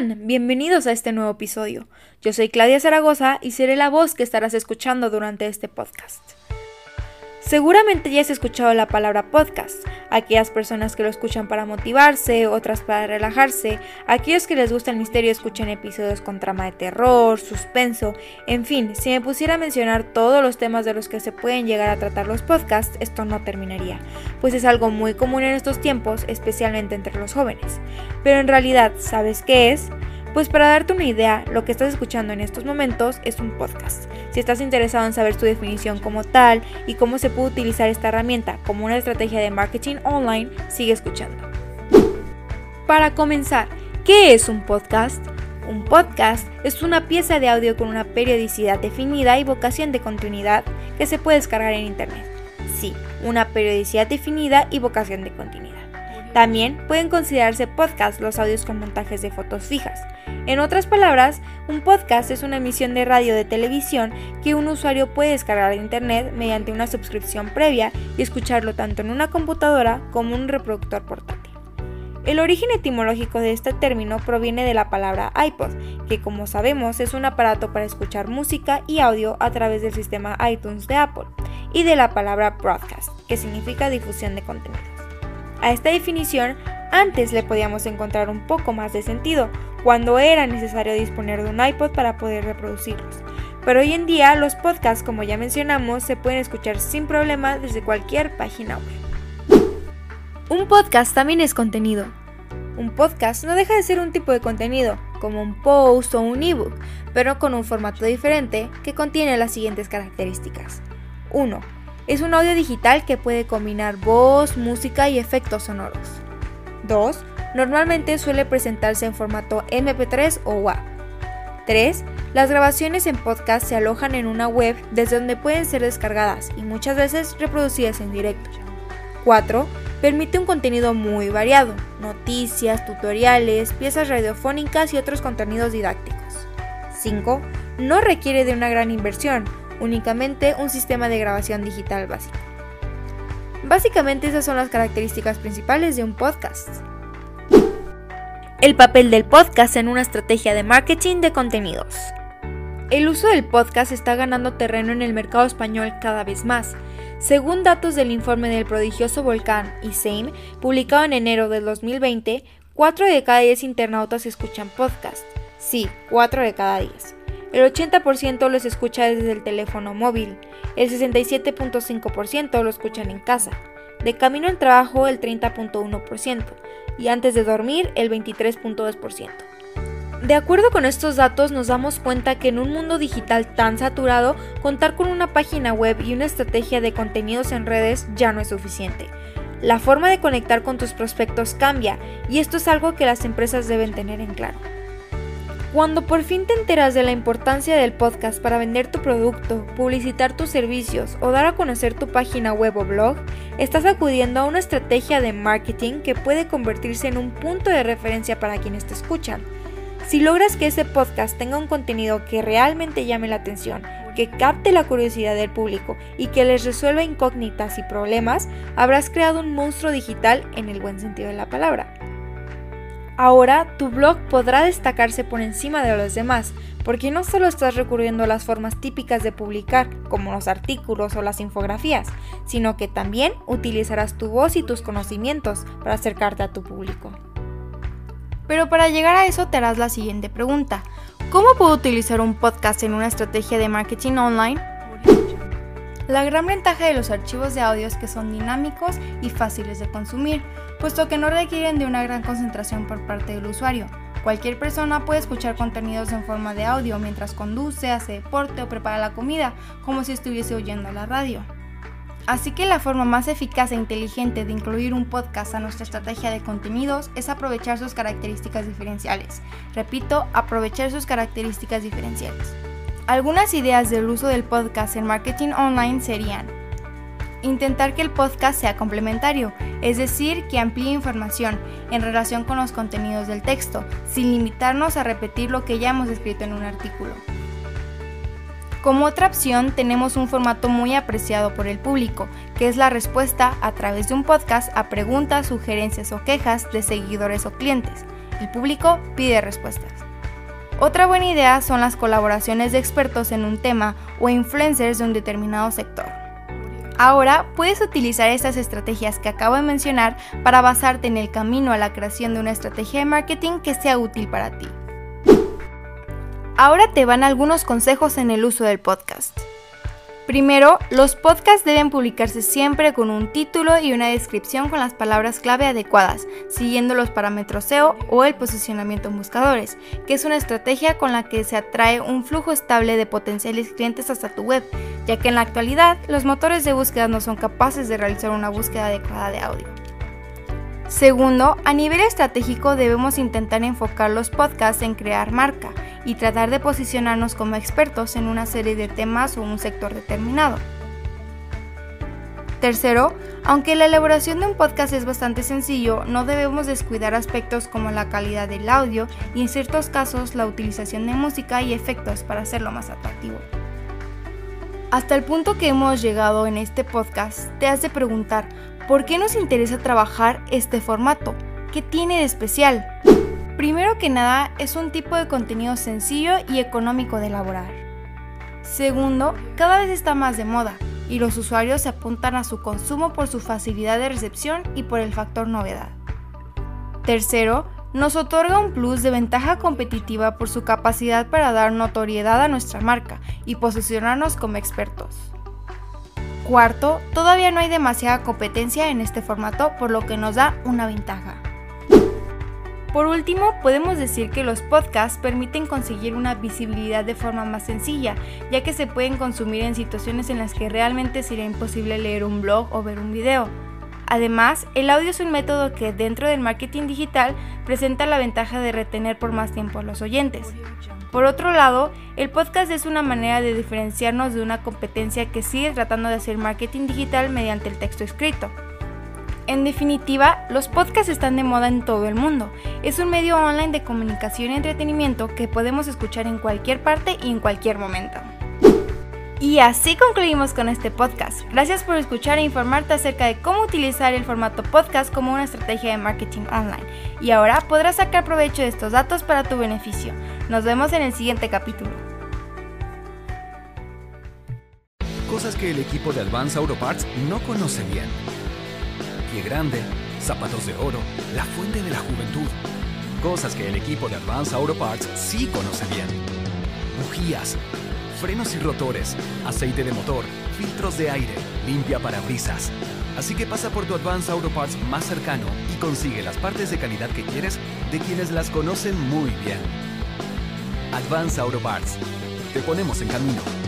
Bienvenidos a este nuevo episodio. Yo soy Claudia Zaragoza y seré la voz que estarás escuchando durante este podcast. Seguramente ya has escuchado la palabra podcast, aquellas personas que lo escuchan para motivarse, otras para relajarse, aquellos que les gusta el misterio escuchan episodios con trama de terror, suspenso, en fin, si me pusiera a mencionar todos los temas de los que se pueden llegar a tratar los podcasts, esto no terminaría, pues es algo muy común en estos tiempos, especialmente entre los jóvenes. Pero en realidad, ¿sabes qué es? Pues para darte una idea, lo que estás escuchando en estos momentos es un podcast. Si estás interesado en saber su definición como tal y cómo se puede utilizar esta herramienta como una estrategia de marketing online, sigue escuchando. Para comenzar, ¿qué es un podcast? Un podcast es una pieza de audio con una periodicidad definida y vocación de continuidad que se puede descargar en Internet. Sí, una periodicidad definida y vocación de continuidad. También pueden considerarse podcasts los audios con montajes de fotos fijas. En otras palabras, un podcast es una emisión de radio de televisión que un usuario puede descargar de internet mediante una suscripción previa y escucharlo tanto en una computadora como en un reproductor portátil. El origen etimológico de este término proviene de la palabra iPod, que como sabemos es un aparato para escuchar música y audio a través del sistema iTunes de Apple, y de la palabra broadcast, que significa difusión de contenidos. A esta definición antes le podíamos encontrar un poco más de sentido, cuando era necesario disponer de un iPod para poder reproducirlos. Pero hoy en día los podcasts, como ya mencionamos, se pueden escuchar sin problema desde cualquier página web. Un podcast también es contenido. Un podcast no deja de ser un tipo de contenido, como un post o un ebook, pero con un formato diferente que contiene las siguientes características. 1 es un audio digital que puede combinar voz, música y efectos sonoros. 2. Normalmente suele presentarse en formato MP3 o WAV. 3. Las grabaciones en podcast se alojan en una web desde donde pueden ser descargadas y muchas veces reproducidas en directo. 4. Permite un contenido muy variado, noticias, tutoriales, piezas radiofónicas y otros contenidos didácticos. 5. No requiere de una gran inversión, únicamente un sistema de grabación digital básico. Básicamente esas son las características principales de un podcast. El papel del podcast en una estrategia de marketing de contenidos. El uso del podcast está ganando terreno en el mercado español cada vez más. Según datos del informe del prodigioso volcán ISEIM, publicado en enero del 2020, 4 de cada 10 internautas escuchan podcast. Sí, 4 de cada 10. El 80% los escucha desde el teléfono móvil, el 67.5% lo escuchan en casa, de camino al trabajo el 30.1% y antes de dormir el 23.2%. De acuerdo con estos datos nos damos cuenta que en un mundo digital tan saturado, contar con una página web y una estrategia de contenidos en redes ya no es suficiente. La forma de conectar con tus prospectos cambia y esto es algo que las empresas deben tener en claro. Cuando por fin te enteras de la importancia del podcast para vender tu producto, publicitar tus servicios o dar a conocer tu página web o blog, estás acudiendo a una estrategia de marketing que puede convertirse en un punto de referencia para quienes te escuchan. Si logras que ese podcast tenga un contenido que realmente llame la atención, que capte la curiosidad del público y que les resuelva incógnitas y problemas, habrás creado un monstruo digital en el buen sentido de la palabra. Ahora tu blog podrá destacarse por encima de los demás, porque no solo estás recurriendo a las formas típicas de publicar, como los artículos o las infografías, sino que también utilizarás tu voz y tus conocimientos para acercarte a tu público. Pero para llegar a eso te harás la siguiente pregunta. ¿Cómo puedo utilizar un podcast en una estrategia de marketing online? La gran ventaja de los archivos de audio es que son dinámicos y fáciles de consumir, puesto que no requieren de una gran concentración por parte del usuario. Cualquier persona puede escuchar contenidos en forma de audio mientras conduce, hace deporte o prepara la comida, como si estuviese oyendo la radio. Así que la forma más eficaz e inteligente de incluir un podcast a nuestra estrategia de contenidos es aprovechar sus características diferenciales. Repito, aprovechar sus características diferenciales. Algunas ideas del uso del podcast en marketing online serían intentar que el podcast sea complementario, es decir, que amplíe información en relación con los contenidos del texto, sin limitarnos a repetir lo que ya hemos escrito en un artículo. Como otra opción tenemos un formato muy apreciado por el público, que es la respuesta a través de un podcast a preguntas, sugerencias o quejas de seguidores o clientes. El público pide respuestas. Otra buena idea son las colaboraciones de expertos en un tema o influencers de un determinado sector. Ahora puedes utilizar estas estrategias que acabo de mencionar para basarte en el camino a la creación de una estrategia de marketing que sea útil para ti. Ahora te van algunos consejos en el uso del podcast. Primero, los podcasts deben publicarse siempre con un título y una descripción con las palabras clave adecuadas, siguiendo los parámetros SEO o el posicionamiento en buscadores, que es una estrategia con la que se atrae un flujo estable de potenciales clientes hasta tu web, ya que en la actualidad los motores de búsqueda no son capaces de realizar una búsqueda adecuada de audio. Segundo, a nivel estratégico debemos intentar enfocar los podcasts en crear marca y tratar de posicionarnos como expertos en una serie de temas o un sector determinado. Tercero, aunque la elaboración de un podcast es bastante sencillo, no debemos descuidar aspectos como la calidad del audio y en ciertos casos la utilización de música y efectos para hacerlo más atractivo. Hasta el punto que hemos llegado en este podcast, te has de preguntar, ¿por qué nos interesa trabajar este formato? ¿Qué tiene de especial? Primero que nada, es un tipo de contenido sencillo y económico de elaborar. Segundo, cada vez está más de moda y los usuarios se apuntan a su consumo por su facilidad de recepción y por el factor novedad. Tercero, nos otorga un plus de ventaja competitiva por su capacidad para dar notoriedad a nuestra marca y posicionarnos como expertos. Cuarto, todavía no hay demasiada competencia en este formato por lo que nos da una ventaja. Por último, podemos decir que los podcasts permiten conseguir una visibilidad de forma más sencilla, ya que se pueden consumir en situaciones en las que realmente sería imposible leer un blog o ver un video. Además, el audio es un método que dentro del marketing digital presenta la ventaja de retener por más tiempo a los oyentes. Por otro lado, el podcast es una manera de diferenciarnos de una competencia que sigue tratando de hacer marketing digital mediante el texto escrito. En definitiva, los podcasts están de moda en todo el mundo. Es un medio online de comunicación y entretenimiento que podemos escuchar en cualquier parte y en cualquier momento. Y así concluimos con este podcast. Gracias por escuchar e informarte acerca de cómo utilizar el formato podcast como una estrategia de marketing online. Y ahora podrás sacar provecho de estos datos para tu beneficio. Nos vemos en el siguiente capítulo. Cosas que el equipo de Advance Auto Parts no conoce bien pie grande, zapatos de oro, la fuente de la juventud. Cosas que el equipo de Advance Auto Parts sí conoce bien. Bujías, frenos y rotores, aceite de motor, filtros de aire, limpia parabrisas. Así que pasa por tu Advance Auto Parts más cercano y consigue las partes de calidad que quieres de quienes las conocen muy bien. Advance Auto Parts. Te ponemos en camino.